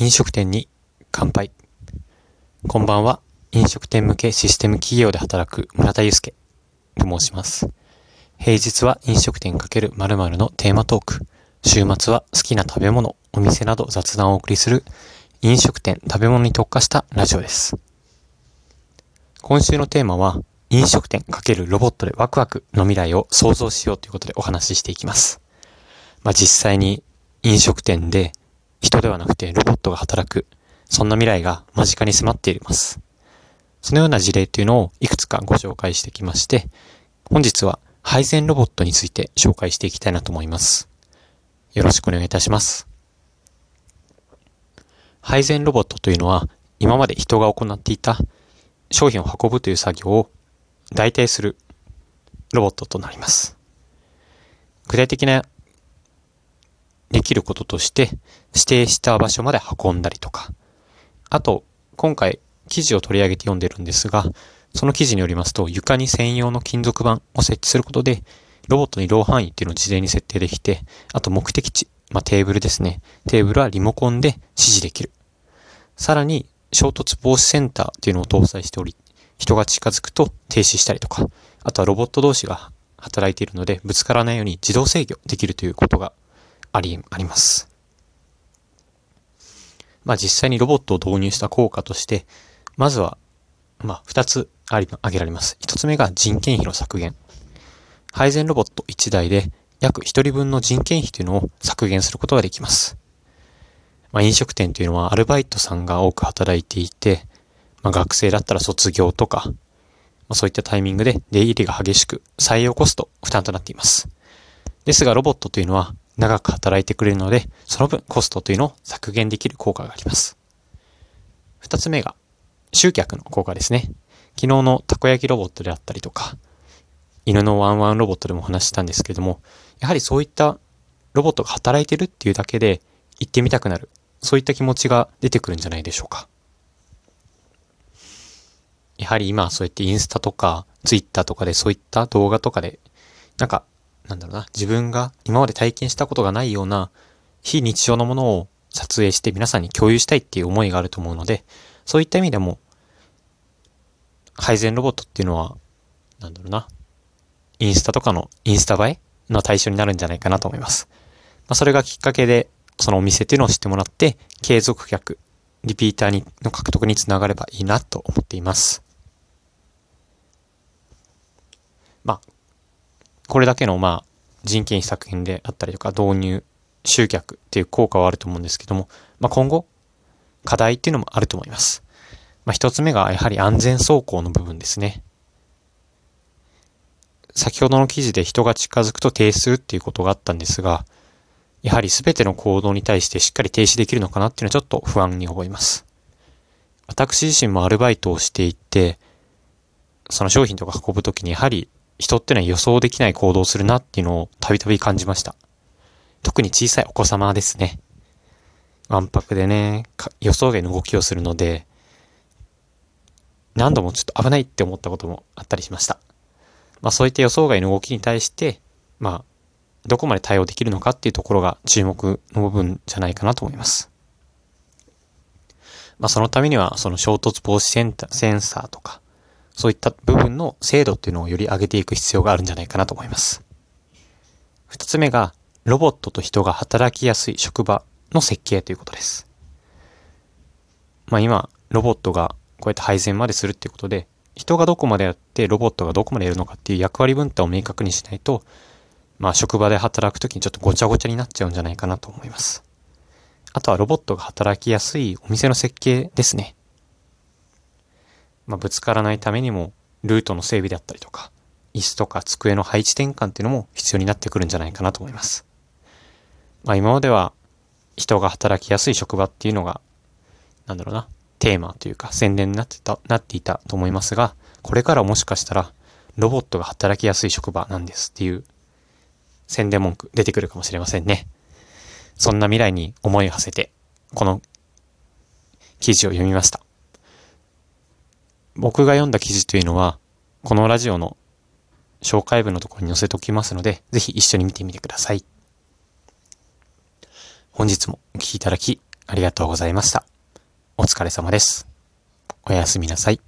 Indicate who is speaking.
Speaker 1: 飲食店に乾杯。こんばんは。飲食店向けシステム企業で働く村田祐介と申します。平日は飲食店×〇〇のテーマトーク。週末は好きな食べ物、お店など雑談をお送りする飲食店食べ物に特化したラジオです。今週のテーマは飲食店×ロボットでワクワクの未来を想像しようということでお話ししていきます。まあ、実際に飲食店で人ではなくてロボットが働く、そんな未来が間近に迫っています。そのような事例というのをいくつかご紹介してきまして、本日は配膳ロボットについて紹介していきたいなと思います。よろしくお願いいたします。配膳ロボットというのは、今まで人が行っていた商品を運ぶという作業を代替するロボットとなります。具体的なできることとして、指定した場所まで運んだりとか、あと、今回記事を取り上げて読んでるんですが、その記事によりますと、床に専用の金属板を設置することで、ロボットにロー範囲っていうのを事前に設定できて、あと目的地、まあ、テーブルですね。テーブルはリモコンで指示できる。さらに、衝突防止センターっていうのを搭載しており、人が近づくと停止したりとか、あとはロボット同士が働いているので、ぶつからないように自動制御できるということがあり、あります。まあ実際にロボットを導入した効果として、まずは、まあ二つあり、挙げられます。一つ目が人件費の削減。配膳ロボット1台で約1人分の人件費というのを削減することができます。まあ飲食店というのはアルバイトさんが多く働いていて、まあ学生だったら卒業とか、まあそういったタイミングで出入りが激しく採用コスト負担となっています。ですがロボットというのは長く働いてくれるので、その分コストというのを削減できる効果があります。二つ目が、集客の効果ですね。昨日のたこ焼きロボットであったりとか、犬のワンワンロボットでも話したんですけれども、やはりそういったロボットが働いてるっていうだけで行ってみたくなる。そういった気持ちが出てくるんじゃないでしょうか。やはり今そうやってインスタとかツイッターとかでそういった動画とかで、なんかなんだろうな、自分が今まで体験したことがないような非日常のものを撮影して皆さんに共有したいっていう思いがあると思うので、そういった意味でも、配膳ロボットっていうのは、なんだろうな、インスタとかのインスタ映えの対象になるんじゃないかなと思います。まあ、それがきっかけで、そのお店っていうのを知ってもらって、継続客、リピーターにの獲得につながればいいなと思っています。まあ、これだけの、まあ、人件費削減であったりとか、導入、集客っていう効果はあると思うんですけども、まあ、今後、課題っていうのもあると思います。まあ、一つ目がやはり安全走行の部分ですね。先ほどの記事で人が近づくと停止するっていうことがあったんですが、やはり全ての行動に対してしっかり停止できるのかなっていうのはちょっと不安に思います。私自身もアルバイトをしていて、その商品とか運ぶときにやはり人ってのは予想できない行動をするなっていうのをたびたび感じました。特に小さいお子様ですね。わんぱくでね、予想外の動きをするので、何度もちょっと危ないって思ったこともあったりしました。まあそういった予想外の動きに対して、まあ、どこまで対応できるのかっていうところが注目の部分じゃないかなと思います。まあそのためには、その衝突防止センター、センサーとか、そういった部分の精度っていうのをより上げていく必要があるんじゃないかなと思います。二つ目が、ロボットと人が働きやすい職場の設計ということです。まあ今、ロボットがこうやって配膳までするっていうことで、人がどこまでやってロボットがどこまでやるのかっていう役割分担を明確にしないと、まあ職場で働くときにちょっとごちゃごちゃになっちゃうんじゃないかなと思います。あとはロボットが働きやすいお店の設計ですね。まあ、ぶつからないためにも、ルートの整備であったりとか、椅子とか机の配置転換っていうのも必要になってくるんじゃないかなと思います。まあ今までは人が働きやすい職場っていうのが、なんだろうな、テーマというか宣伝になってた、なっていたと思いますが、これからもしかしたらロボットが働きやすい職場なんですっていう宣伝文句出てくるかもしれませんね。そんな未来に思いを馳せて、この記事を読みました。僕が読んだ記事というのは、このラジオの紹介文のところに載せておきますので、ぜひ一緒に見てみてください。本日もお聴きいただきありがとうございました。お疲れ様です。おやすみなさい。